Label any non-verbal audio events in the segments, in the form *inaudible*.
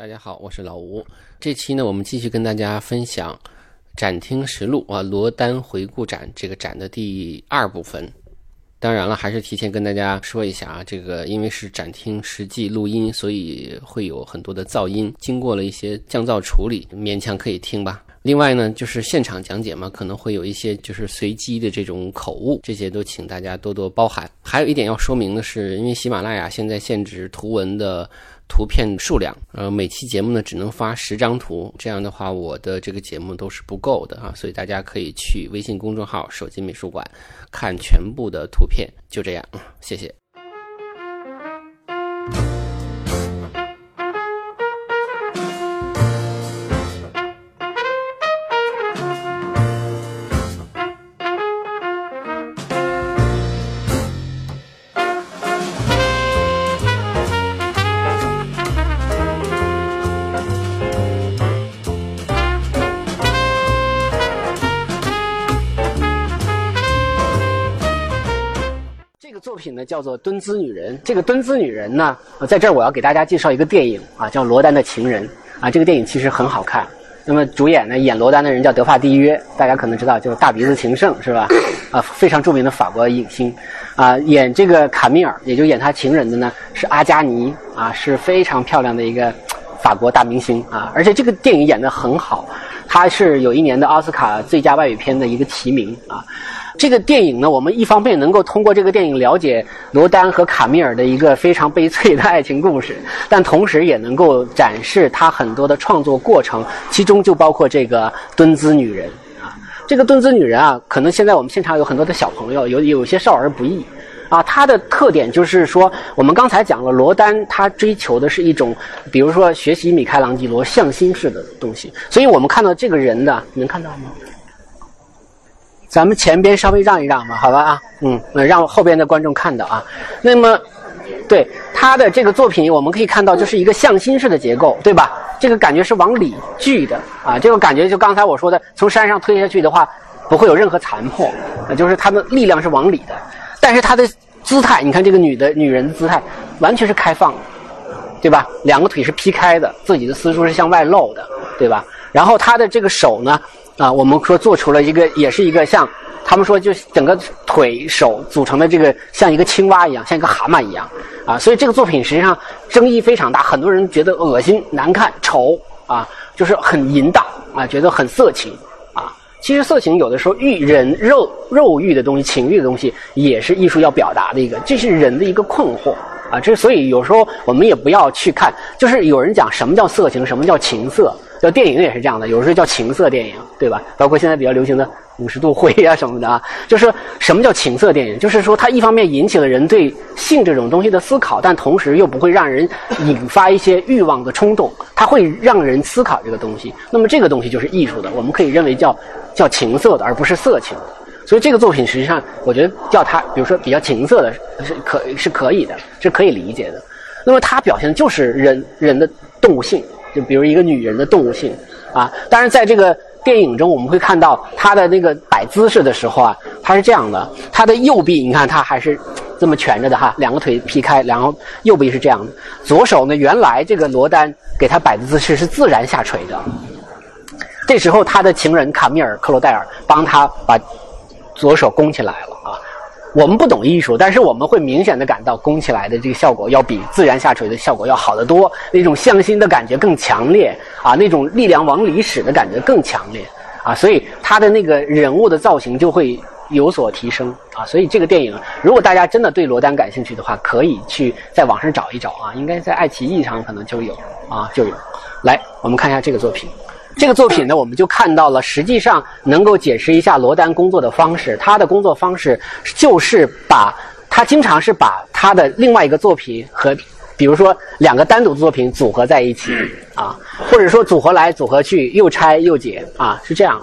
大家好，我是老吴。这期呢，我们继续跟大家分享《展厅实录》啊，罗丹回顾展这个展的第二部分。当然了，还是提前跟大家说一下啊，这个因为是展厅实际录音，所以会有很多的噪音，经过了一些降噪处理，勉强可以听吧。另外呢，就是现场讲解嘛，可能会有一些就是随机的这种口误，这些都请大家多多包涵。还有一点要说明的是，因为喜马拉雅现在限制图文的图片数量，呃，每期节目呢只能发十张图，这样的话我的这个节目都是不够的啊，所以大家可以去微信公众号“手机美术馆”看全部的图片。就这样，谢谢。叫做《蹲姿女人》。这个蹲姿女人呢，呃在这儿我要给大家介绍一个电影啊，叫《罗丹的情人》啊。这个电影其实很好看。那么主演呢，演罗丹的人叫德法蒂约，大家可能知道，就是大鼻子情圣是吧？*coughs* 啊，非常著名的法国影星。啊，演这个卡米尔，也就演他情人的呢是阿加尼啊，是非常漂亮的一个法国大明星啊。而且这个电影演得很好，他是有一年的奥斯卡最佳外语片的一个提名啊。这个电影呢，我们一方面能够通过这个电影了解罗丹和卡米尔的一个非常悲催的爱情故事，但同时也能够展示他很多的创作过程，其中就包括这个蹲姿女人啊。这个蹲姿女人啊，可能现在我们现场有很多的小朋友，有有些少儿不宜啊。它的特点就是说，我们刚才讲了，罗丹他追求的是一种，比如说学习米开朗基罗向心式的东西，所以我们看到这个人的，能看到吗？咱们前边稍微让一让吧，好吧啊，嗯，让后边的观众看到啊。那么，对他的这个作品，我们可以看到就是一个向心式的结构，对吧？这个感觉是往里聚的啊，这个感觉就刚才我说的，从山上推下去的话，不会有任何残破，就是它的力量是往里的。但是它的姿态，你看这个女的女人的姿态，完全是开放，对吧？两个腿是劈开的，自己的私处是向外露的，对吧？然后他的这个手呢？啊，我们说做出了一个，也是一个像他们说，就整个腿手组成的这个像一个青蛙一样，像一个蛤蟆一样啊。所以这个作品实际上争议非常大，很多人觉得恶心、难看、丑啊，就是很淫荡啊，觉得很色情啊。其实色情有的时候欲人肉肉欲的东西、情欲的东西，也是艺术要表达的一个，这是人的一个困惑啊。这所以有时候我们也不要去看，就是有人讲什么叫色情，什么叫情色。叫电影也是这样的，有时候叫情色电影，对吧？包括现在比较流行的五十度灰啊什么的啊，就是什么叫情色电影？就是说它一方面引起了人对性这种东西的思考，但同时又不会让人引发一些欲望的冲动，它会让人思考这个东西。那么这个东西就是艺术的，我们可以认为叫叫情色的，而不是色情。所以这个作品实际上，我觉得叫它，比如说比较情色的，是可是可以的，是可以理解的。那么它表现的就是人人的动物性。就比如一个女人的动物性啊，当然在这个电影中，我们会看到她的那个摆姿势的时候啊，她是这样的，她的右臂你看她还是这么蜷着的哈，两个腿劈开，然后右臂是这样的，左手呢，原来这个罗丹给她摆的姿势是自然下垂的，这时候他的情人卡米尔克罗戴尔帮他把左手弓起来了。我们不懂艺术，但是我们会明显的感到弓起来的这个效果要比自然下垂的效果要好得多，那种向心的感觉更强烈啊，那种力量往里使的感觉更强烈啊，*laughs* 所以他的那个人物的造型就会有所提升啊，所以这个电影，如果大家真的对罗丹感兴趣的话，可以去在网上找一找啊，应该在爱奇艺上可能就有啊，就有。来，我们看一下这个作品。这个作品呢，我们就看到了，实际上能够解释一下罗丹工作的方式。他的工作方式就是把，他经常是把他的另外一个作品和，比如说两个单独的作品组合在一起啊，或者说组合来组合去，又拆又解啊，是这样。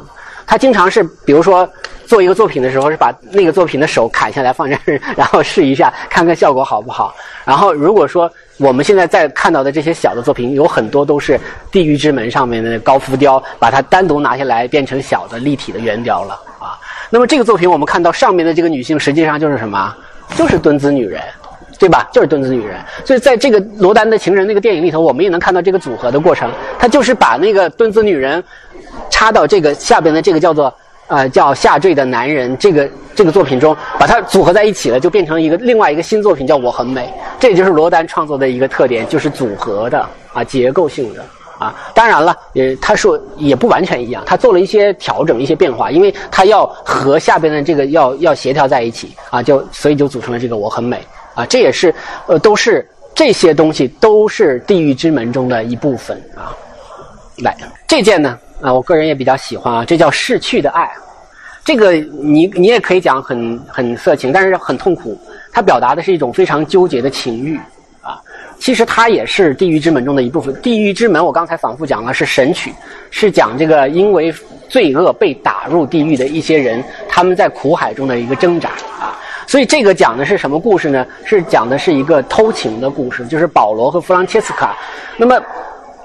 他经常是，比如说做一个作品的时候，是把那个作品的手砍下来放这儿，然后试一下，看看效果好不好。然后如果说我们现在在看到的这些小的作品，有很多都是《地狱之门》上面的高浮雕，把它单独拿下来变成小的立体的圆雕了 *laughs* 啊。那么这个作品，我们看到上面的这个女性，实际上就是什么？就是敦子女人对吧？就是墩子女人。所以在这个罗丹的情人那个电影里头，我们也能看到这个组合的过程。他就是把那个墩子女人插到这个下边的这个叫做呃叫下坠的男人这个这个作品中，把它组合在一起了，就变成一个另外一个新作品，叫我很美。这也就是罗丹创作的一个特点，就是组合的啊结构性的。啊，当然了，呃，他说也不完全一样，他做了一些调整、一些变化，因为他要和下边的这个要要协调在一起啊，就所以就组成了这个我很美啊，这也是呃都是这些东西都是地狱之门中的一部分啊。来，这件呢啊，我个人也比较喜欢啊，这叫逝去的爱，这个你你也可以讲很很色情，但是很痛苦，它表达的是一种非常纠结的情欲啊。其实它也是地狱之门中的一部分。地狱之门，我刚才反复讲了，是神曲，是讲这个因为罪恶被打入地狱的一些人，他们在苦海中的一个挣扎啊。所以这个讲的是什么故事呢？是讲的是一个偷情的故事，就是保罗和弗朗切斯卡。那么，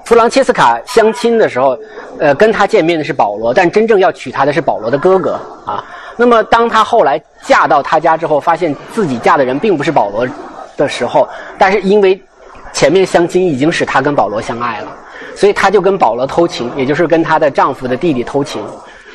弗朗切斯卡相亲的时候，呃，跟他见面的是保罗，但真正要娶她的是保罗的哥哥啊。那么，当他后来嫁到他家之后，发现自己嫁的人并不是保罗的时候，但是因为前面相亲已经使她跟保罗相爱了，所以她就跟保罗偷情，也就是跟她的丈夫的弟弟偷情，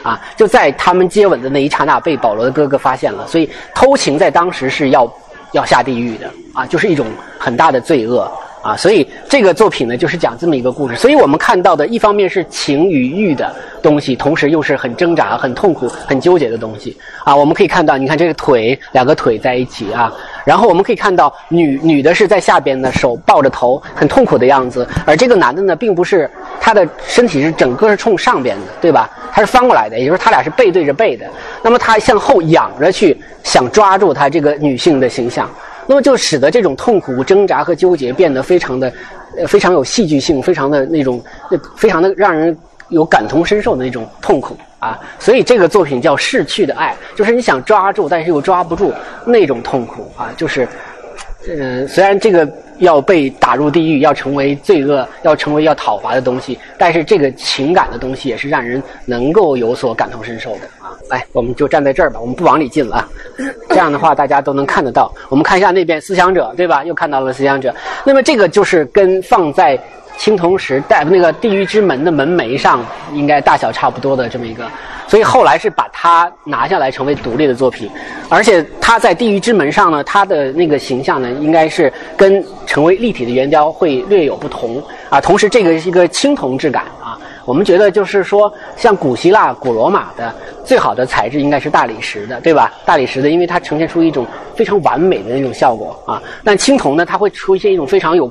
啊，就在他们接吻的那一刹那被保罗的哥哥发现了，所以偷情在当时是要要下地狱的，啊，就是一种很大的罪恶。啊，所以这个作品呢，就是讲这么一个故事。所以我们看到的一方面是情与欲的东西，同时又是很挣扎、很痛苦、很纠结的东西。啊，我们可以看到，你看这个腿，两个腿在一起啊。然后我们可以看到，女女的是在下边呢，手抱着头，很痛苦的样子。而这个男的呢，并不是他的身体是整个是冲上边的，对吧？他是翻过来的，也就是他俩是背对着背的。那么他向后仰着去，想抓住他这个女性的形象。那么就使得这种痛苦、挣扎和纠结变得非常的，呃，非常有戏剧性，非常的那种，非常的让人有感同身受的那种痛苦啊。所以这个作品叫《逝去的爱》，就是你想抓住，但是又抓不住那种痛苦啊。就是，呃，虽然这个要被打入地狱，要成为罪恶，要成为要讨伐的东西，但是这个情感的东西也是让人能够有所感同身受的。来，我们就站在这儿吧，我们不往里进了啊。*laughs* 这样的话，大家都能看得到。我们看一下那边思想者，对吧？又看到了思想者。那么这个就是跟放在青铜石带那个地狱之门的门楣上，应该大小差不多的这么一个。所以后来是把它拿下来成为独立的作品，而且它在地狱之门上呢，它的那个形象呢，应该是跟成为立体的圆雕会略有不同啊。同时，这个是一个青铜质感啊。我们觉得就是说，像古希腊、古罗马的最好的材质应该是大理石的，对吧？大理石的，因为它呈现出一种非常完美的那种效果啊。但青铜呢，它会出现一种非常有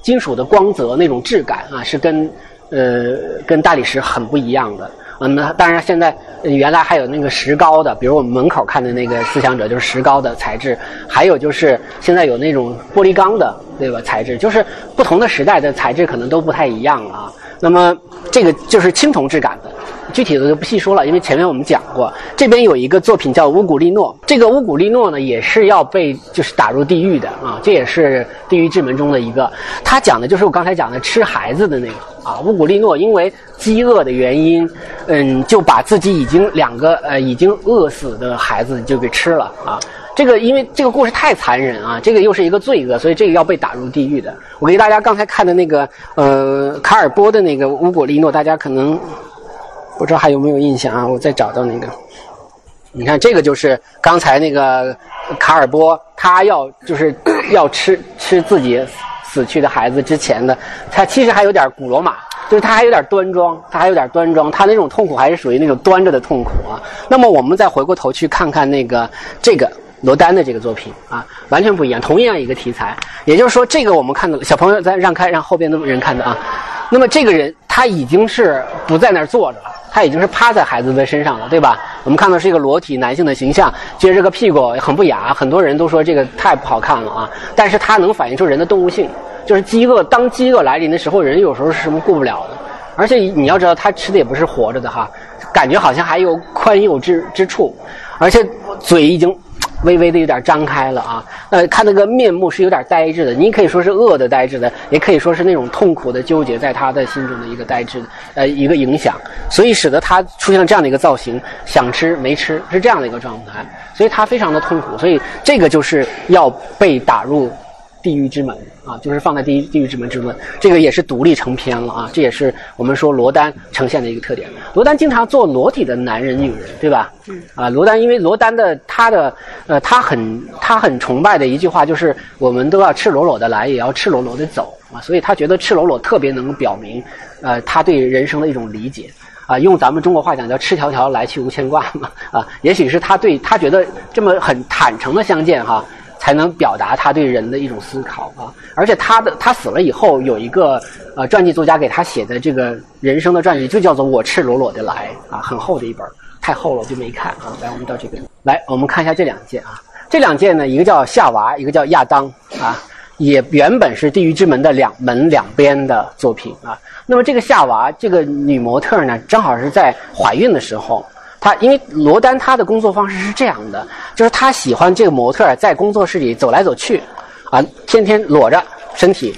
金属的光泽那种质感啊，是跟呃跟大理石很不一样的。嗯，那当然现在原来还有那个石膏的，比如我们门口看的那个思想者就是石膏的材质，还有就是现在有那种玻璃钢的，对吧？材质就是不同的时代的材质可能都不太一样啊。那么这个就是青铜质感的，具体的就不细说了，因为前面我们讲过。这边有一个作品叫乌古利诺，这个乌古利诺呢也是要被就是打入地狱的啊，这也是地狱之门中的一个。他讲的就是我刚才讲的吃孩子的那个啊，乌古利诺因为饥饿的原因，嗯，就把自己已经两个呃已经饿死的孩子就给吃了啊。这个因为这个故事太残忍啊，这个又是一个罪恶，所以这个要被打入地狱的。我给大家刚才看的那个呃卡尔波的那个乌果利诺，大家可能不知道还有没有印象啊？我再找到那个，你看这个就是刚才那个卡尔波，他要就是要吃吃自己死去的孩子之前的，他其实还有点古罗马，就是他还有点端庄，他还有点端庄，他那种痛苦还是属于那种端着的痛苦啊。那么我们再回过头去看看那个这个。罗丹的这个作品啊，完全不一样，同样一个题材。也就是说，这个我们看到小朋友在让开，让后边的人看的啊。那么这个人他已经是不在那儿坐着了，他已经是趴在孩子的身上了，对吧？我们看到是一个裸体男性的形象，撅着个屁股，很不雅。很多人都说这个太不好看了啊。但是它能反映出人的动物性，就是饥饿。当饥饿来临的时候，人有时候是什么顾不了的。而且你要知道，他吃的也不是活着的哈，感觉好像还有宽宥之之处，而且嘴已经。微微的有点张开了啊。呃，看那个面目是有点呆滞的，你可以说是饿的呆滞的，也可以说是那种痛苦的纠结在他的心中的一个呆滞，呃，一个影响，所以使得他出现了这样的一个造型，想吃没吃是这样的一个状态，所以他非常的痛苦，所以这个就是要被打入。地狱之门啊，就是放在地狱地狱之门之论，这个也是独立成篇了啊，这也是我们说罗丹呈现的一个特点。罗丹经常做裸体的男人、女人，对吧？嗯。啊，罗丹因为罗丹的他的呃，他很他很崇拜的一句话就是，我们都要赤裸裸的来，也要赤裸裸的走啊，所以他觉得赤裸裸特别能表明，呃，他对人生的一种理解啊，用咱们中国话讲叫赤条条来去无牵挂嘛啊，也许是他对他觉得这么很坦诚的相见哈。才能表达他对人的一种思考啊！而且他的他死了以后，有一个呃传记作家给他写的这个人生的传记，就叫做《我赤裸裸的来》啊，很厚的一本，太厚了我就没看啊。来，我们到这边来，我们看一下这两件啊。这两件呢，一个叫夏娃，一个叫亚当啊，也原本是地狱之门的两门两边的作品啊。那么这个夏娃这个女模特呢，正好是在怀孕的时候。他因为罗丹他的工作方式是这样的，就是他喜欢这个模特在工作室里走来走去，啊，天天裸着身体，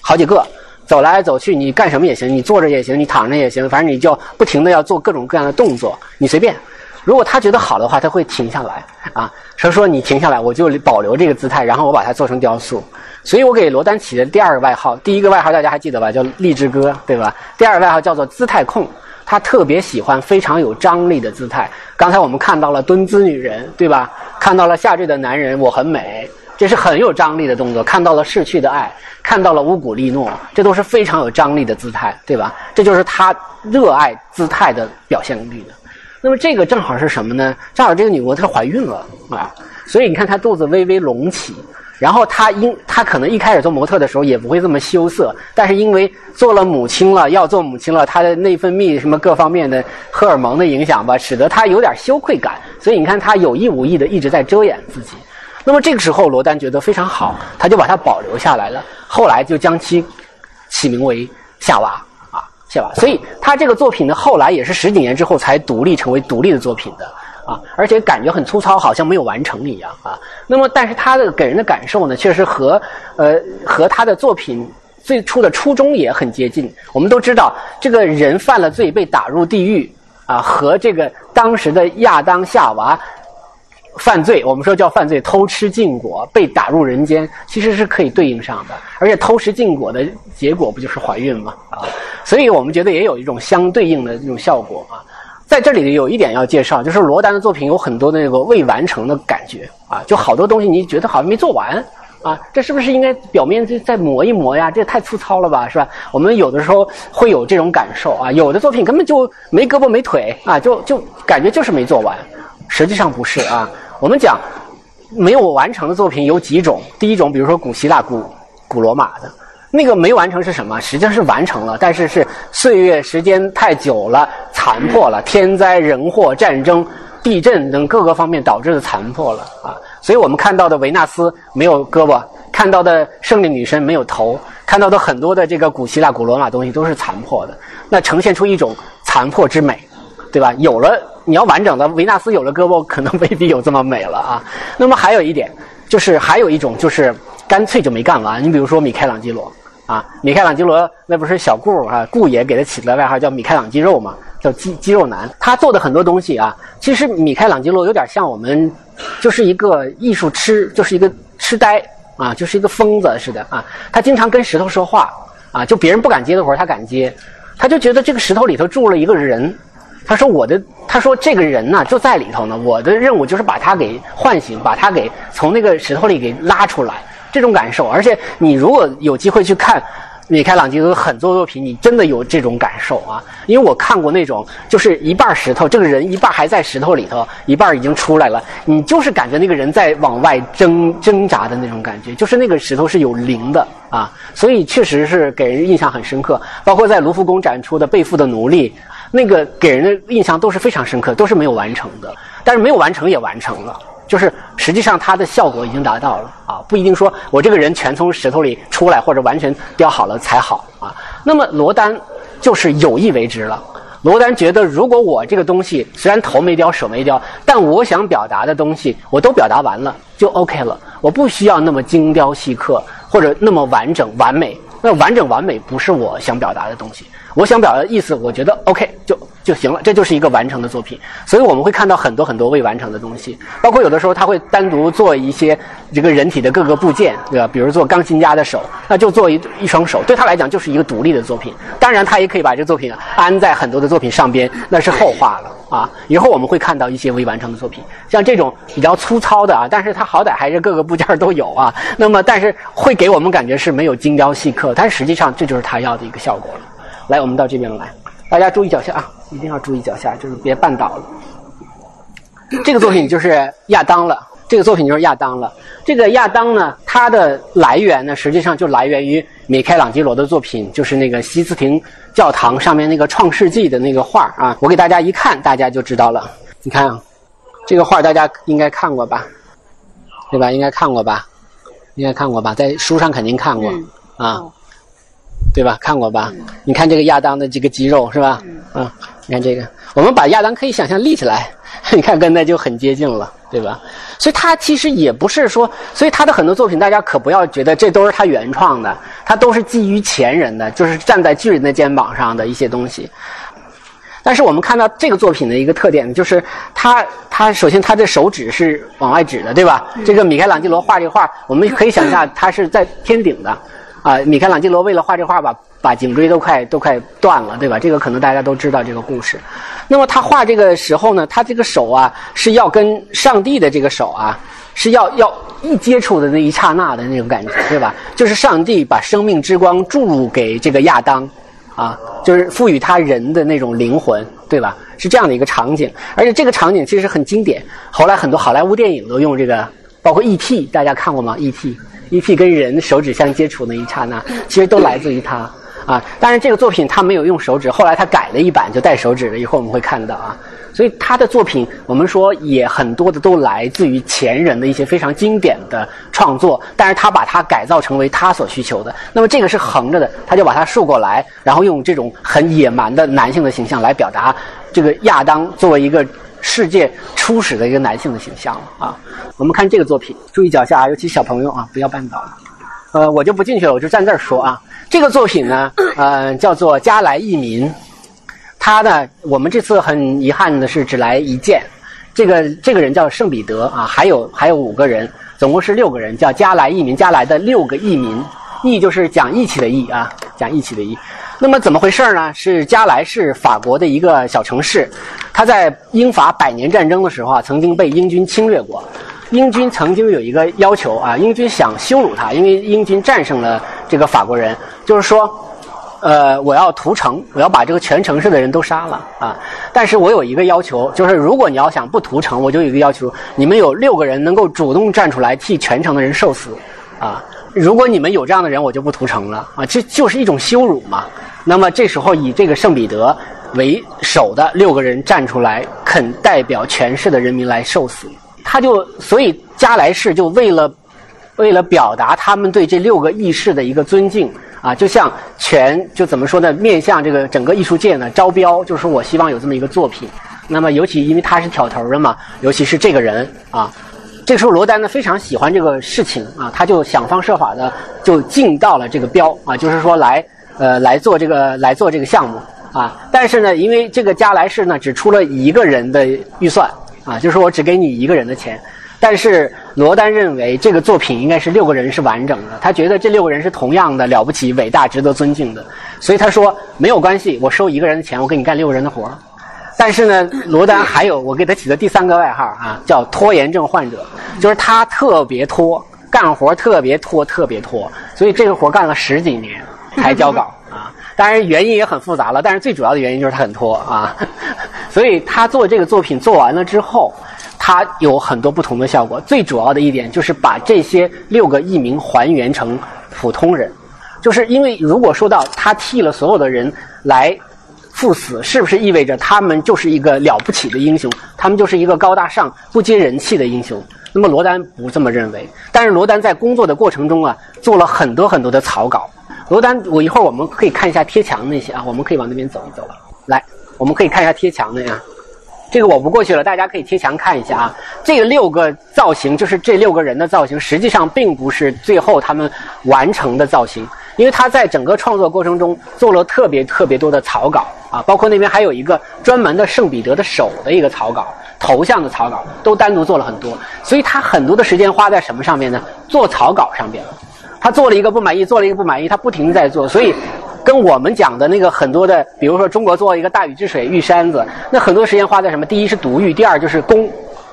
好几个走来走去，你干什么也行，你坐着也行，你躺着也行，反正你就不停的要做各种各样的动作，你随便。如果他觉得好的话，他会停下来啊，说说你停下来，我就保留这个姿态，然后我把它做成雕塑。所以我给罗丹起的第二个外号，第一个外号大家还记得吧？叫励志哥，对吧？第二个外号叫做姿态控。他特别喜欢非常有张力的姿态。刚才我们看到了蹲姿女人，对吧？看到了下坠的男人，我很美，这是很有张力的动作。看到了逝去的爱，看到了乌古丽诺，这都是非常有张力的姿态，对吧？这就是他热爱姿态的表现力的。那么这个正好是什么呢？正好这个女模特怀孕了啊，所以你看她肚子微微隆起。然后她因她可能一开始做模特的时候也不会这么羞涩，但是因为做了母亲了，要做母亲了，她的内分泌什么各方面的荷尔蒙的影响吧，使得她有点羞愧感，所以你看她有意无意的一直在遮掩自己。那么这个时候罗丹觉得非常好，他就把它保留下来了，后来就将其起名为夏娃啊夏娃。所以他这个作品呢，后来也是十几年之后才独立成为独立的作品的。啊，而且感觉很粗糙，好像没有完成一样啊。那么，但是他的给人的感受呢，确实和呃和他的作品最初的初衷也很接近。我们都知道，这个人犯了罪被打入地狱啊，和这个当时的亚当夏娃犯罪，我们说叫犯罪，偷吃禁果被打入人间，其实是可以对应上的。而且偷食禁果的结果不就是怀孕吗？啊，所以我们觉得也有一种相对应的这种效果啊。在这里有一点要介绍，就是罗丹的作品有很多那个未完成的感觉啊，就好多东西你觉得好像没做完啊，这是不是应该表面再再磨一磨呀？这也太粗糙了吧，是吧？我们有的时候会有这种感受啊，有的作品根本就没胳膊没腿啊，就就感觉就是没做完，实际上不是啊。我们讲没有完成的作品有几种，第一种比如说古希腊、古古罗马的。那个没完成是什么？实际上是完成了，但是是岁月时间太久了，残破了，天灾人祸、战争、地震等各个方面导致的残破了啊。所以我们看到的维纳斯没有胳膊，看到的胜利女神没有头，看到的很多的这个古希腊、古罗马东西都是残破的，那呈现出一种残破之美，对吧？有了你要完整的维纳斯有了胳膊，可能未必有这么美了啊。那么还有一点，就是还有一种就是干脆就没干完。你比如说米开朗基罗。啊，米开朗基罗那不是小顾啊，顾爷给他起的外号叫米开朗肌肉嘛，叫肌肌肉男。他做的很多东西啊，其实米开朗基罗有点像我们，就是一个艺术痴，就是一个痴呆啊，就是一个疯子似的啊。他经常跟石头说话啊，就别人不敢接的活他敢接，他就觉得这个石头里头住了一个人。他说我的，他说这个人呢就在里头呢，我的任务就是把他给唤醒，把他给从那个石头里给拉出来。这种感受，而且你如果有机会去看米开朗基罗很多作品，你真的有这种感受啊！因为我看过那种，就是一半石头，这个人一半还在石头里头，一半已经出来了，你就是感觉那个人在往外挣挣扎的那种感觉，就是那个石头是有灵的啊！所以确实是给人印象很深刻。包括在卢浮宫展出的《背负的奴隶》，那个给人的印象都是非常深刻，都是没有完成的，但是没有完成也完成了。就是实际上它的效果已经达到了啊，不一定说我这个人全从石头里出来或者完全雕好了才好啊。那么罗丹就是有意为之了罗丹觉得，如果我这个东西虽然头没雕手没雕，但我想表达的东西我都表达完了，就 OK 了。我不需要那么精雕细刻或者那么完整完美。那完整完美不是我想表达的东西。我想表达的意思，我觉得 OK 就就行了，这就是一个完成的作品。所以我们会看到很多很多未完成的东西，包括有的时候他会单独做一些这个人体的各个部件，对吧？比如做钢琴家的手，那就做一一双手，对他来讲就是一个独立的作品。当然，他也可以把这个作品安在很多的作品上边，那是后话了啊。以后我们会看到一些未完成的作品，像这种比较粗糙的啊，但是它好歹还是各个部件都有啊。那么，但是会给我们感觉是没有精雕细刻，但实际上这就是他要的一个效果了。来，我们到这边来，大家注意脚下啊，一定要注意脚下，就是别绊倒了。这个作品就是亚当了，这个作品就是亚当了。这个亚当呢，它的来源呢，实际上就来源于米开朗基罗的作品，就是那个西斯廷教堂上面那个《创世纪》的那个画啊。我给大家一看，大家就知道了。你看啊，这个画大家应该看过吧？对吧？应该看过吧？应该看过吧？在书上肯定看过啊。对吧？看过吧？你看这个亚当的这个肌肉是吧？嗯，你看这个，我们把亚当可以想象立起来，*laughs* 你看跟那就很接近了，对吧？所以他其实也不是说，所以他的很多作品，大家可不要觉得这都是他原创的，他都是基于前人的，就是站在巨人的肩膀上的一些东西。但是我们看到这个作品的一个特点，就是他他首先他的手指是往外指的，对吧？这个米开朗基罗画这画，我们可以想象他是在天顶的。啊，米开朗基罗为了画这画，把把颈椎都快都快断了，对吧？这个可能大家都知道这个故事。那么他画这个时候呢，他这个手啊是要跟上帝的这个手啊是要要一接触的那一刹那的那种感觉，对吧？就是上帝把生命之光注入给这个亚当，啊，就是赋予他人的那种灵魂，对吧？是这样的一个场景，而且这个场景其实很经典，后来很多好莱坞电影都用这个，包括 E.T.，大家看过吗？E.T. E.T. 跟人手指相接触那一刹那，其实都来自于他啊。当然，这个作品他没有用手指，后来他改了一版就带手指了。一会儿我们会看到啊。所以他的作品，我们说也很多的都来自于前人的一些非常经典的创作，但是他把它改造成为他所需求的。那么这个是横着的，他就把它竖过来，然后用这种很野蛮的男性的形象来表达这个亚当作为一个。世界初始的一个男性的形象了啊！我们看这个作品，注意脚下啊，尤其小朋友啊，不要绊倒了。呃，我就不进去了，我就站这儿说啊。这个作品呢，呃，叫做《加来义民》，他呢，我们这次很遗憾的是只来一件。这个这个人叫圣彼得啊，还有还有五个人，总共是六个人，叫加来义民，加来的六个义民，义就是讲义气的义啊，讲义气的义。那么怎么回事呢？是加来是法国的一个小城市，它在英法百年战争的时候啊，曾经被英军侵略过。英军曾经有一个要求啊，英军想羞辱他，因为英军战胜了这个法国人，就是说，呃，我要屠城，我要把这个全城市的人都杀了啊。但是我有一个要求，就是如果你要想不屠城，我就有一个要求，你们有六个人能够主动站出来替全城的人受死啊。如果你们有这样的人，我就不屠城了啊！这就是一种羞辱嘛。那么这时候以这个圣彼得为首的六个人站出来，肯代表全市的人民来受死。他就所以加莱士就为了为了表达他们对这六个义士的一个尊敬啊，就像全就怎么说呢？面向这个整个艺术界呢招标，就是说我希望有这么一个作品。那么尤其因为他是挑头的嘛，尤其是这个人啊。这个时候，罗丹呢非常喜欢这个事情啊，他就想方设法的就进到了这个标啊，就是说来呃来做这个来做这个项目啊。但是呢，因为这个加莱士呢只出了一个人的预算啊，就是我只给你一个人的钱。但是罗丹认为这个作品应该是六个人是完整的，他觉得这六个人是同样的了不起、伟大、值得尊敬的，所以他说没有关系，我收一个人的钱，我给你干六个人的活儿。但是呢，罗丹还有我给他起的第三个外号啊，叫拖延症患者，就是他特别拖，干活特别拖，特别拖，所以这个活干了十几年才交稿 *laughs* 啊。当然原因也很复杂了，但是最主要的原因就是他很拖啊。*laughs* 所以他做这个作品做完了之后，他有很多不同的效果。最主要的一点就是把这些六个艺名还原成普通人，就是因为如果说到他替了所有的人来。赴死是不是意味着他们就是一个了不起的英雄？他们就是一个高大上、不接人气的英雄？那么罗丹不这么认为。但是罗丹在工作的过程中啊，做了很多很多的草稿。罗丹，我一会儿我们可以看一下贴墙那些啊，我们可以往那边走一走了。来，我们可以看一下贴墙的呀。这个我不过去了，大家可以贴墙看一下啊。这六个造型就是这六个人的造型，实际上并不是最后他们完成的造型，因为他在整个创作过程中做了特别特别多的草稿啊，包括那边还有一个专门的圣彼得的手的一个草稿、头像的草稿，都单独做了很多。所以他很多的时间花在什么上面呢？做草稿上面。他做了一个不满意，做了一个不满意，他不停在做，所以。跟我们讲的那个很多的，比如说中国做一个大禹治水玉山子，那很多时间花在什么？第一是读玉，第二就是工，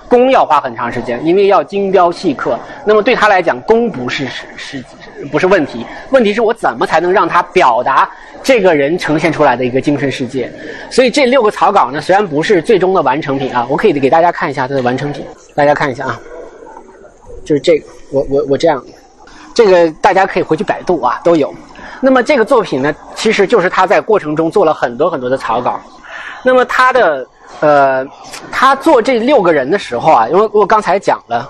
工要花很长时间，因为要精雕细刻。那么对他来讲，工不是是是不是问题？问题是我怎么才能让他表达这个人呈现出来的一个精神世界？所以这六个草稿呢，虽然不是最终的完成品啊，我可以给大家看一下它的完成品，大家看一下啊，就是这个，我我我这样，这个大家可以回去百度啊，都有。那么这个作品呢，其实就是他在过程中做了很多很多的草稿。那么他的呃，他做这六个人的时候啊，因为我刚才讲了，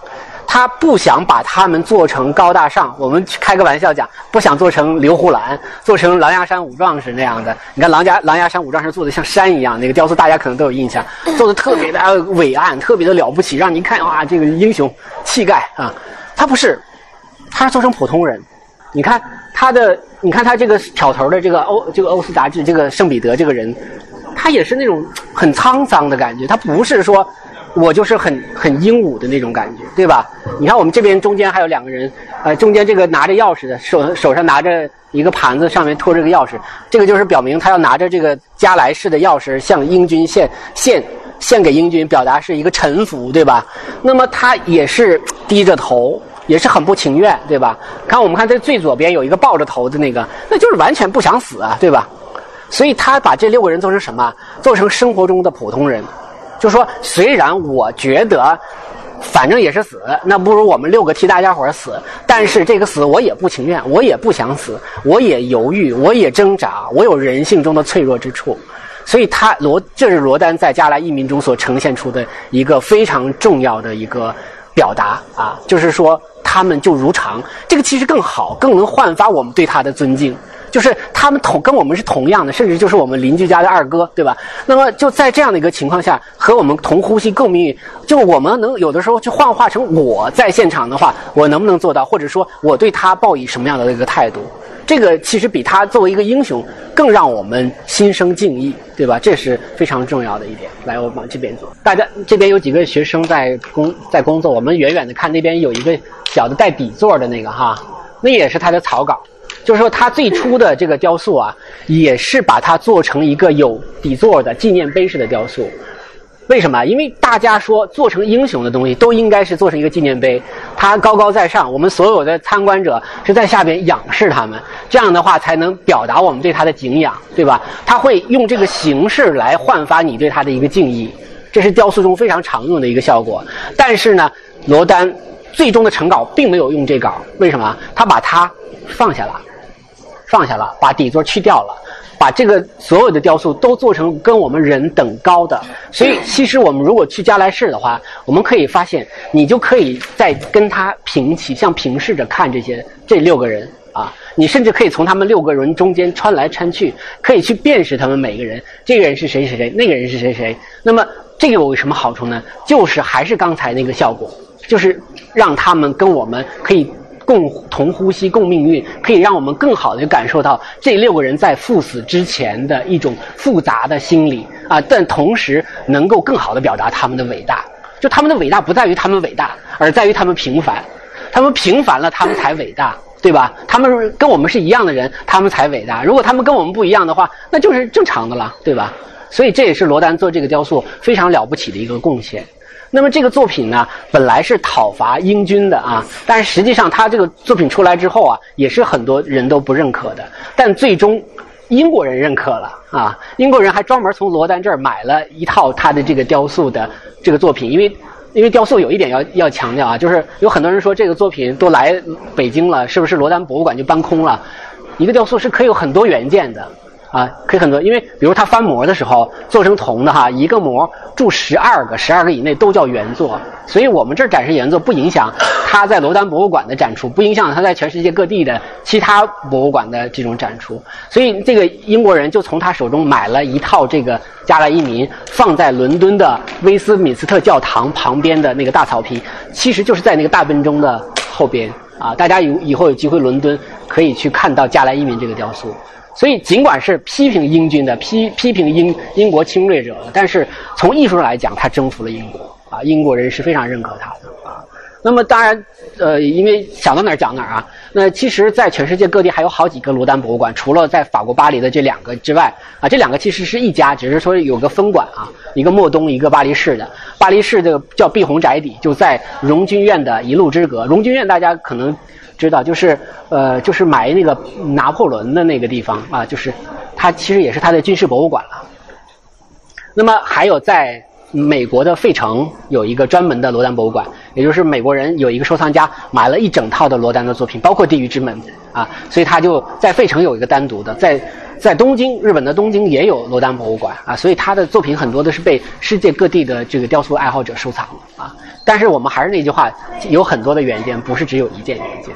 他不想把他们做成高大上。我们开个玩笑讲，不想做成刘胡兰，做成狼牙山五壮士那样的。你看狼牙狼牙山五壮士做的像山一样，那个雕塑大家可能都有印象，做的特别的伟岸，特别的了不起，让你看哇，这个英雄气概啊。他不是，他是做成普通人。你看他的，你看他这个挑头的这个欧这个欧斯杂志这个圣彼得这个人，他也是那种很沧桑的感觉，他不是说我就是很很英武的那种感觉，对吧？你看我们这边中间还有两个人，呃，中间这个拿着钥匙的手手上拿着一个盘子，上面托着个钥匙，这个就是表明他要拿着这个加莱市的钥匙向英军献献献给英军，表达是一个臣服，对吧？那么他也是低着头。也是很不情愿，对吧？看我们看这最左边有一个抱着头的那个，那就是完全不想死啊，对吧？所以他把这六个人做成什么？做成生活中的普通人，就说虽然我觉得，反正也是死，那不如我们六个替大家伙死。但是这个死我也不情愿，我也不想死，我也犹豫，我也挣扎，我有人性中的脆弱之处。所以他罗，这是罗丹在加莱移民中所呈现出的一个非常重要的一个表达啊，就是说。他们就如常，这个其实更好，更能焕发我们对他的尊敬。就是他们同跟我们是同样的，甚至就是我们邻居家的二哥，对吧？那么就在这样的一个情况下，和我们同呼吸共命运，就我们能有的时候去幻化成我在现场的话，我能不能做到？或者说我对他抱以什么样的一个态度？这个其实比他作为一个英雄更让我们心生敬意，对吧？这是非常重要的一点。来，我往这边走。大家这边有几个学生在工在工作，我们远远的看那边有一个小的带底座的那个哈，那也是他的草稿。就是说，他最初的这个雕塑啊，也是把它做成一个有底座的纪念碑式的雕塑。为什么？因为大家说做成英雄的东西都应该是做成一个纪念碑，它高高在上，我们所有的参观者是在下边仰视他们，这样的话才能表达我们对他的敬仰，对吧？他会用这个形式来焕发你对他的一个敬意，这是雕塑中非常常用的一个效果。但是呢，罗丹最终的成稿并没有用这稿，为什么？他把它放下了，放下了，把底座去掉了。把这个所有的雕塑都做成跟我们人等高的，所以其实我们如果去加莱市的话，我们可以发现，你就可以在跟他平齐，像平视着看这些这六个人啊，你甚至可以从他们六个人中间穿来穿去，可以去辨识他们每个人，这个人是谁谁谁，那个人是谁谁。那么这个有什么好处呢？就是还是刚才那个效果，就是让他们跟我们可以。共同呼吸，共命运，可以让我们更好的感受到这六个人在赴死之前的一种复杂的心理啊，但同时能够更好的表达他们的伟大。就他们的伟大不在于他们伟大，而在于他们平凡。他们平凡了，他们才伟大，对吧？他们跟我们是一样的人，他们才伟大。如果他们跟我们不一样的话，那就是正常的了，对吧？所以这也是罗丹做这个雕塑非常了不起的一个贡献。那么这个作品呢，本来是讨伐英军的啊，但是实际上他这个作品出来之后啊，也是很多人都不认可的。但最终，英国人认可了啊，英国人还专门从罗丹这儿买了一套他的这个雕塑的这个作品，因为因为雕塑有一点要要强调啊，就是有很多人说这个作品都来北京了，是不是罗丹博物馆就搬空了？一个雕塑是可以有很多原件的。啊，可以很多，因为比如它翻模的时候做成铜的哈，一个模铸十二个，十二个以内都叫原作。所以我们这儿展示原作不影响它在罗丹博物馆的展出，不影响它在全世界各地的其他博物馆的这种展出。所以这个英国人就从他手中买了一套这个加莱伊民，放在伦敦的威斯敏斯特教堂旁边的那个大草坪，其实就是在那个大笨钟的后边啊。大家有以后有机会伦敦可以去看到加莱伊民这个雕塑。所以，尽管是批评英军的、批批评英英国侵略者的，但是从艺术上来讲，他征服了英国啊！英国人是非常认可他的啊。那么，当然，呃，因为想到哪儿讲哪儿啊。那其实，在全世界各地还有好几个罗丹博物馆，除了在法国巴黎的这两个之外啊，这两个其实是一家，只是说有个分馆啊，一个莫东，一个巴黎市的。巴黎市这个叫碧红宅邸，就在荣军院的一路之隔。荣军院大家可能。知道，就是呃，就是埋那个拿破仑的那个地方啊，就是它其实也是他的军事博物馆了。那么还有在美国的费城有一个专门的罗丹博物馆，也就是美国人有一个收藏家买了一整套的罗丹的作品，包括《地狱之门》啊，所以他就在费城有一个单独的，在在东京，日本的东京也有罗丹博物馆啊，所以他的作品很多都是被世界各地的这个雕塑爱好者收藏啊。但是我们还是那句话，有很多的原件，不是只有一件原件。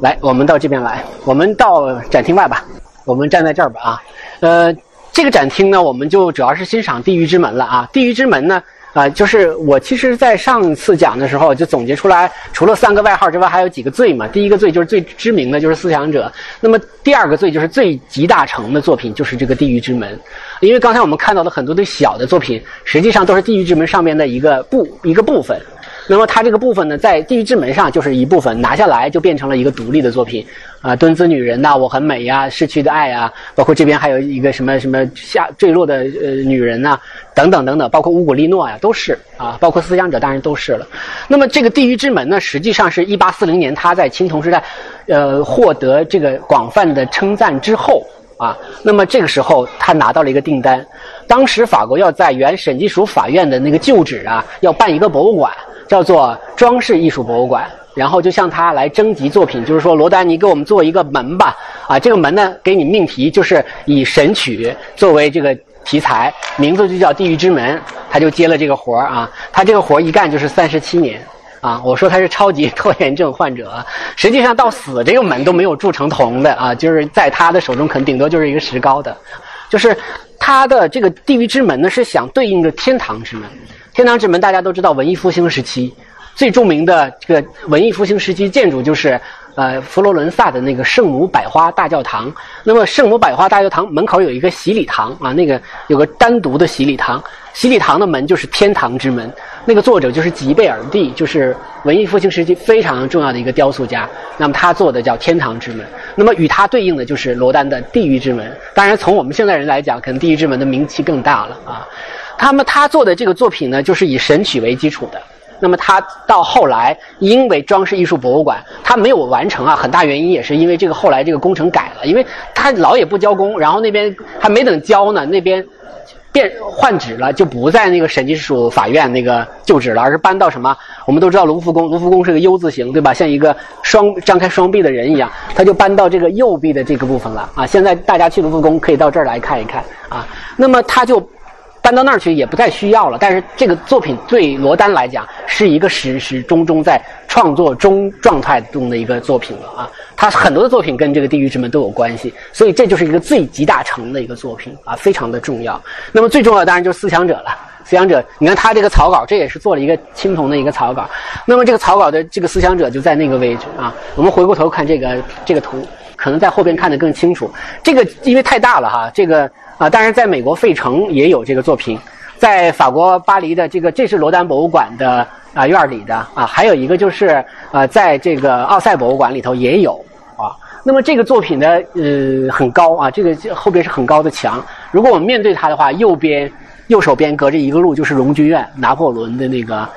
来，我们到这边来，我们到展厅外吧。我们站在这儿吧啊。呃，这个展厅呢，我们就主要是欣赏地狱之门了啊。地狱之门呢，啊，就是我其实在上次讲的时候就总结出来，除了三个外号之外，还有几个罪嘛。第一个罪就是最知名的就是思想者，那么第二个罪就是最集大成的作品就是这个地狱之门。因为刚才我们看到的很多的小的作品，实际上都是地狱之门上面的一个部一个部分。那么它这个部分呢，在地狱之门上就是一部分，拿下来就变成了一个独立的作品，啊，蹲姿女人呐，我很美呀，逝去的爱呀，包括这边还有一个什么什么下坠落的呃女人呐，等等等等，包括乌古丽诺呀，都是啊，包括思想者当然都是了。那么这个地狱之门呢，实际上是一八四零年他在青铜时代，呃，获得这个广泛的称赞之后啊，那么这个时候他拿到了一个订单，当时法国要在原审计署法院的那个旧址啊，要办一个博物馆。叫做装饰艺术博物馆，然后就向他来征集作品，就是说罗丹，你给我们做一个门吧，啊，这个门呢给你命题，就是以《神曲》作为这个题材，名字就叫《地狱之门》，他就接了这个活儿啊，他这个活儿一干就是三十七年，啊，我说他是超级拖延症患者，实际上到死这个门都没有铸成铜的啊，就是在他的手中可能顶多就是一个石膏的，就是他的这个地狱之门呢是想对应着天堂之门。天堂之门，大家都知道，文艺复兴时期最著名的这个文艺复兴时期建筑就是呃佛罗伦萨的那个圣母百花大教堂。那么圣母百花大教堂门口有一个洗礼堂啊，那个有个单独的洗礼堂，洗礼堂的门就是天堂之门。那个作者就是吉贝尔蒂，就是文艺复兴时期非常重要的一个雕塑家。那么他做的叫天堂之门。那么与他对应的就是罗丹的地狱之门。当然，从我们现在人来讲，可能地狱之门的名气更大了啊。那么他做的这个作品呢，就是以神曲为基础的。那么他到后来，因为装饰艺术博物馆他没有完成啊，很大原因也是因为这个后来这个工程改了，因为他老也不交工，然后那边还没等交呢，那边变换址了，就不在那个审计署法院那个旧址了，而是搬到什么？我们都知道卢浮宫，卢浮宫是个 U 字形，对吧？像一个双张开双臂的人一样，他就搬到这个右臂的这个部分了啊。现在大家去卢浮宫可以到这儿来看一看啊。那么他就。搬到那儿去也不再需要了，但是这个作品对罗丹来讲是一个始始终终在创作中状态中的一个作品了啊！他很多的作品跟这个《地狱之门》都有关系，所以这就是一个最集大成的一个作品啊，非常的重要。那么最重要当然就是思想者了，思想者，你看他这个草稿，这也是做了一个青铜的一个草稿。那么这个草稿的这个思想者就在那个位置啊。我们回过头看这个这个图，可能在后边看得更清楚。这个因为太大了哈，这个。啊，当然，在美国费城也有这个作品，在法国巴黎的这个，这是罗丹博物馆的啊院里的啊，还有一个就是呃，在这个奥赛博物馆里头也有啊。那么这个作品呢，呃，很高啊，这个后边是很高的墙。如果我们面对它的话，右边右手边隔着一个路就是荣军院，拿破仑的那个。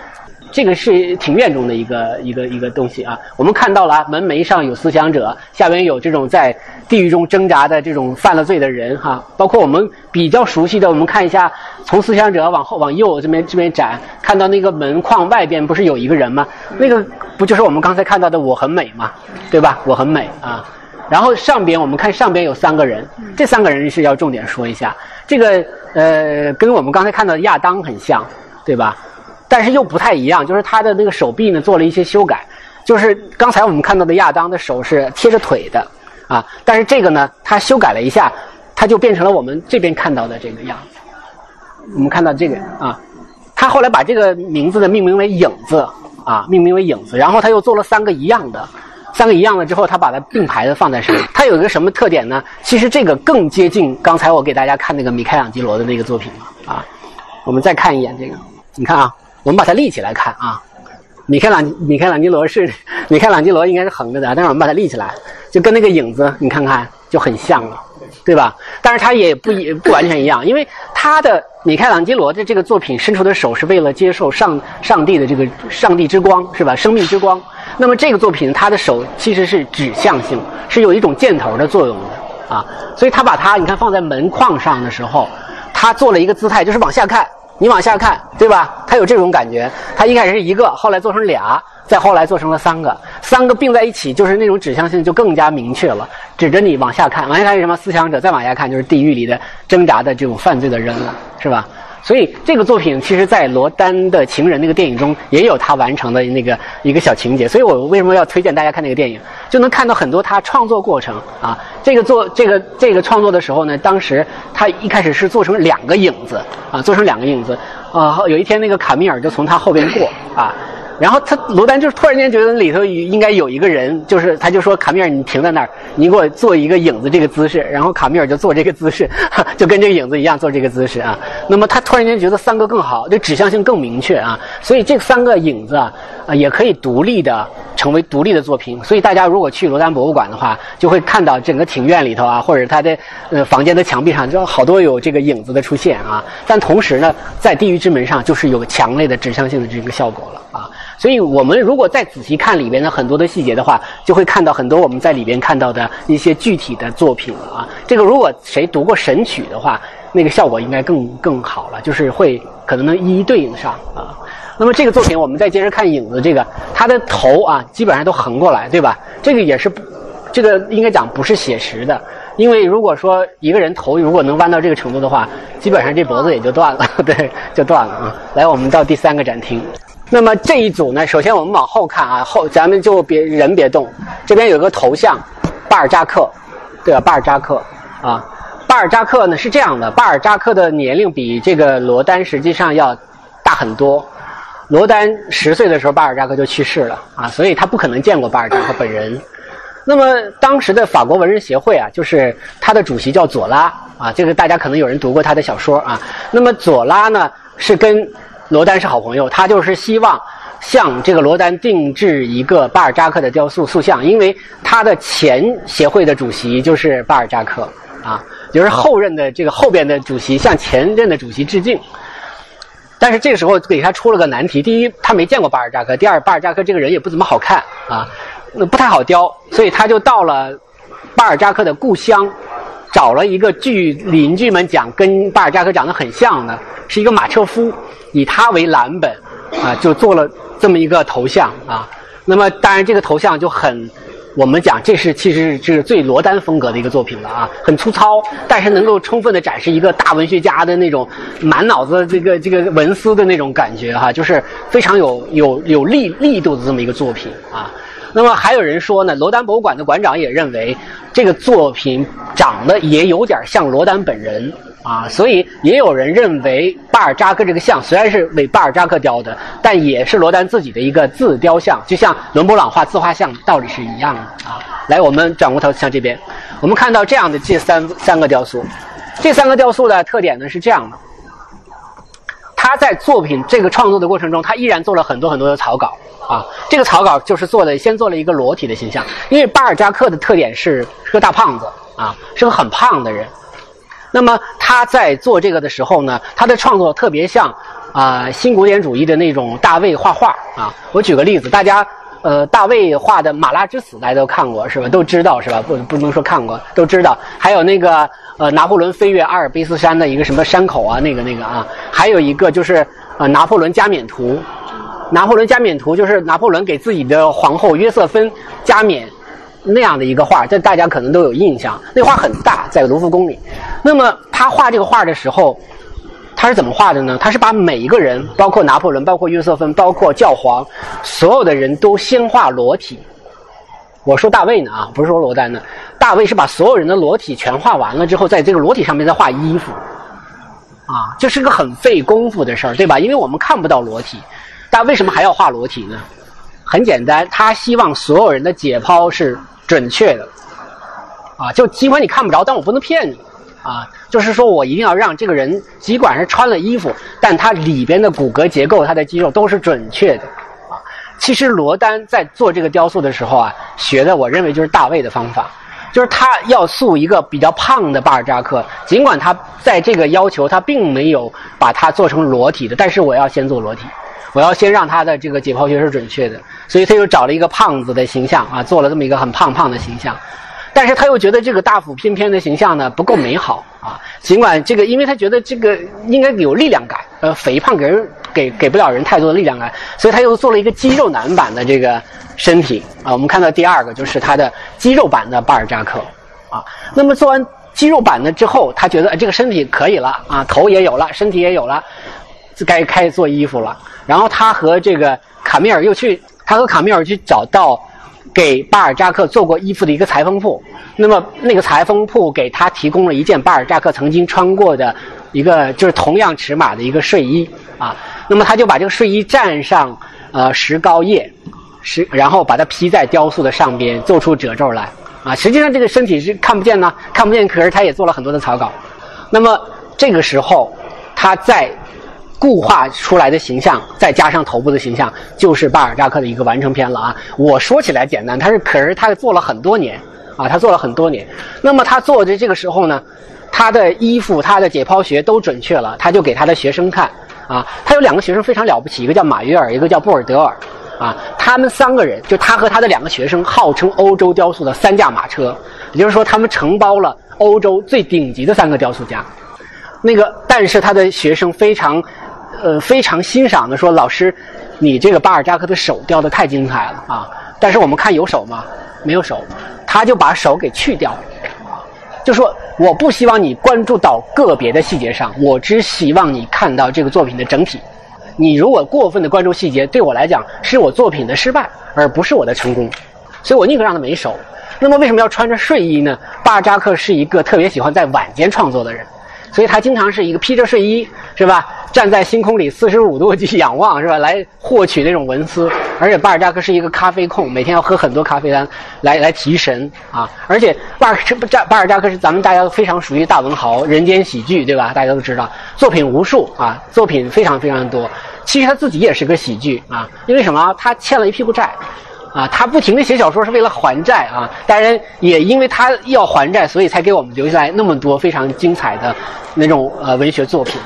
这个是庭院中的一个一个一个东西啊，我们看到了门楣上有思想者，下边有这种在地狱中挣扎的这种犯了罪的人哈，包括我们比较熟悉的，我们看一下，从思想者往后往右这边这边展，看到那个门框外边不是有一个人吗？那个不就是我们刚才看到的我很美吗？对吧？我很美啊，然后上边我们看上边有三个人，这三个人是要重点说一下。这个呃，跟我们刚才看到的亚当很像，对吧？但是又不太一样，就是他的那个手臂呢做了一些修改。就是刚才我们看到的亚当的手是贴着腿的，啊，但是这个呢，他修改了一下，他就变成了我们这边看到的这个样子。我们看到这个啊，他后来把这个名字呢命名为影子啊，命名为影子，然后他又做了三个一样的，三个一样的之后，他把它并排的放在上面。它有一个什么特点呢？其实这个更接近刚才我给大家看那个米开朗基罗的那个作品了啊。我们再看一眼这个，你看啊，我们把它立起来看啊。米开朗米开朗基罗是 *laughs* 米开朗基罗应该是横着的，但是我们把它立起来，就跟那个影子，你看看就很像了，对吧？但是它也不也不完全一样，因为他的米开朗基罗的这个作品伸出的手是为了接受上上帝的这个上帝之光，是吧？生命之光。那么这个作品他的手其实是指向性，是有一种箭头的作用的啊，所以他把它你看放在门框上的时候，他做了一个姿态，就是往下看。你往下看，对吧？他有这种感觉。他一开始是一个，后来做成俩，再后来做成了三个。三个并在一起，就是那种指向性就更加明确了，指着你往下看。往下看是什么？思想者。再往下看就是地狱里的挣扎的这种犯罪的人了，是吧？所以这个作品，其实在罗丹的情人那个电影中也有他完成的那个一个小情节。所以我为什么要推荐大家看那个电影？就能看到很多他创作过程啊。这个做这个这个创作的时候呢，当时他一开始是做成两个影子啊，做成两个影子啊。有一天那个卡米尔就从他后边过啊。然后他罗丹就突然间觉得里头应该有一个人，就是他就说卡米尔，你停在那儿，你给我做一个影子这个姿势。然后卡米尔就做这个姿势，*laughs* 就跟这个影子一样做这个姿势啊。那么他突然间觉得三个更好，这指向性更明确啊。所以这三个影子啊，啊也可以独立的成为独立的作品。所以大家如果去罗丹博物馆的话，就会看到整个庭院里头啊，或者他的呃房间的墙壁上，就好多有这个影子的出现啊。但同时呢，在地狱之门上就是有强烈的指向性的这个效果了啊。所以我们如果再仔细看里边的很多的细节的话，就会看到很多我们在里边看到的一些具体的作品了啊。这个如果谁读过《神曲》的话，那个效果应该更更好了，就是会可能能一一对应上啊。那么这个作品，我们再接着看影子，这个它的头啊，基本上都横过来，对吧？这个也是，这个应该讲不是写实的，因为如果说一个人头如果能弯到这个程度的话，基本上这脖子也就断了，*laughs* 对，就断了啊。来，我们到第三个展厅。那么这一组呢，首先我们往后看啊，后咱们就别人别动，这边有个头像，巴尔扎克，对吧？巴尔扎克啊，巴尔扎克呢是这样的，巴尔扎克的年龄比这个罗丹实际上要大很多。罗丹十岁的时候，巴尔扎克就去世了啊，所以他不可能见过巴尔扎克本人。那么当时的法国文人协会啊，就是他的主席叫左拉啊，这个大家可能有人读过他的小说啊。那么左拉呢是跟罗丹是好朋友，他就是希望向这个罗丹定制一个巴尔扎克的雕塑塑像，因为他的前协会的主席就是巴尔扎克啊，就是后任的这个后边的主席向前任的主席致敬。但是这个时候给他出了个难题：第一，他没见过巴尔扎克；第二，巴尔扎克这个人也不怎么好看啊，那不太好雕，所以他就到了巴尔扎克的故乡。找了一个据邻居们讲跟巴尔扎克长得很像的，是一个马车夫，以他为蓝本，啊，就做了这么一个头像啊。那么当然这个头像就很，我们讲这是其实是最罗丹风格的一个作品了啊，很粗糙，但是能够充分的展示一个大文学家的那种满脑子这个这个文思的那种感觉哈，就是非常有有有力力度的这么一个作品啊。那么还有人说呢，罗丹博物馆的馆长也认为这个作品长得也有点像罗丹本人啊，所以也有人认为巴尔扎克这个像虽然是为巴尔扎克雕的，但也是罗丹自己的一个自雕像，就像伦勃朗画自画像道理是一样的啊。来，我们转过头向这边，我们看到这样的这三三个雕塑，这三个雕塑的特点呢是这样的。他在作品这个创作的过程中，他依然做了很多很多的草稿啊。这个草稿就是做的，先做了一个裸体的形象，因为巴尔扎克的特点是是个大胖子啊，是个很胖的人。那么他在做这个的时候呢，他的创作特别像啊新古典主义的那种大卫画画啊。我举个例子，大家。呃，大卫画的《马拉之死》大家都看过是吧？都知道是吧？不，不能说看过，都知道。还有那个呃，拿破仑飞越阿尔卑斯山的一个什么山口啊，那个那个啊，还有一个就是呃，拿破仑加冕图。拿破仑加冕图就是拿破仑给自己的皇后约瑟芬加冕，那样的一个画，这大家可能都有印象。那画很大，在卢浮宫里。那么他画这个画的时候，他是怎么画的呢？他是把每一个人，包括拿破仑，包括约瑟芬，包括教皇，所有的人都先画裸体。我说大卫呢啊，不是说罗丹呢。大卫是把所有人的裸体全画完了之后，在这个裸体上面再画衣服。啊，这是个很费功夫的事儿，对吧？因为我们看不到裸体，但为什么还要画裸体呢？很简单，他希望所有人的解剖是准确的。啊，就尽管你看不着，但我不能骗你。啊，就是说我一定要让这个人，尽管是穿了衣服，但他里边的骨骼结构、他的肌肉都是准确的。啊，其实罗丹在做这个雕塑的时候啊，学的我认为就是大卫的方法。就是他要塑一个比较胖的巴尔扎克，尽管他在这个要求他并没有把它做成裸体的，但是我要先做裸体，我要先让他的这个解剖学是准确的，所以他又找了一个胖子的形象啊，做了这么一个很胖胖的形象。但是他又觉得这个大腹翩翩的形象呢不够美好啊，尽管这个，因为他觉得这个应该有力量感，呃，肥胖给人给给不了人太多的力量感，所以他又做了一个肌肉男版的这个身体啊。我们看到第二个就是他的肌肉版的巴尔扎克啊。那么做完肌肉版的之后，他觉得这个身体可以了啊，头也有了，身体也有了，该开始做衣服了。然后他和这个卡米尔又去，他和卡米尔去找到。给巴尔扎克做过衣服的一个裁缝铺，那么那个裁缝铺给他提供了一件巴尔扎克曾经穿过的一个就是同样尺码的一个睡衣啊，那么他就把这个睡衣蘸上呃石膏液，石然后把它披在雕塑的上边，做出褶皱来啊。实际上这个身体是看不见呢，看不见，可是他也做了很多的草稿。那么这个时候他在。固化出来的形象，再加上头部的形象，就是巴尔扎克的一个完成片了啊！我说起来简单，他是可是他做了很多年啊，他做了很多年。那么他做的这个时候呢，他的衣服、他的解剖学都准确了，他就给他的学生看啊。他有两个学生非常了不起，一个叫马约尔，一个叫布尔德尔啊。他们三个人，就他和他的两个学生，号称欧洲雕塑的三驾马车，也就是说，他们承包了欧洲最顶级的三个雕塑家。那个，但是他的学生非常。呃，非常欣赏的说，老师，你这个巴尔扎克的手雕的太精彩了啊！但是我们看有手吗？没有手，他就把手给去掉了啊，就说我不希望你关注到个别的细节上，我只希望你看到这个作品的整体。你如果过分的关注细节，对我来讲是我作品的失败，而不是我的成功。所以我宁可让他没手。那么为什么要穿着睡衣呢？巴尔扎克是一个特别喜欢在晚间创作的人，所以他经常是一个披着睡衣，是吧？站在星空里四十五度去 *laughs* 仰望，是吧？来获取那种文思。而且巴尔扎克是一个咖啡控，每天要喝很多咖啡单来来提神啊。而且巴尔扎巴尔扎克是咱们大家都非常熟悉大文豪，人间喜剧，对吧？大家都知道，作品无数啊，作品非常非常多。其实他自己也是个喜剧啊，因为什么？他欠了一屁股债啊，他不停的写小说是为了还债啊。当然也因为他要还债，所以才给我们留下来那么多非常精彩的那种呃文学作品。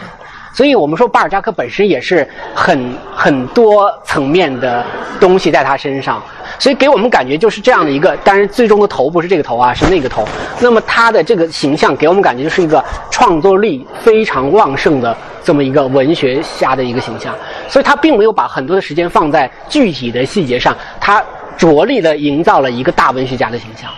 所以我们说，巴尔扎克本身也是很很多层面的东西在他身上，所以给我们感觉就是这样的一个。当然，最终的头不是这个头啊，是那个头。那么他的这个形象给我们感觉就是一个创作力非常旺盛的这么一个文学家的一个形象。所以他并没有把很多的时间放在具体的细节上，他着力的营造了一个大文学家的形象。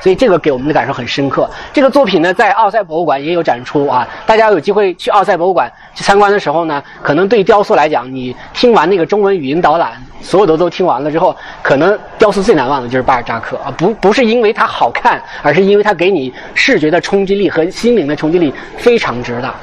所以这个给我们的感受很深刻。这个作品呢，在奥赛博物馆也有展出啊。大家有机会去奥赛博物馆去参观的时候呢，可能对雕塑来讲，你听完那个中文语音导览，所有的都听完了之后，可能雕塑最难忘的就是巴尔扎克啊。不不是因为它好看，而是因为它给你视觉的冲击力和心灵的冲击力非常之大。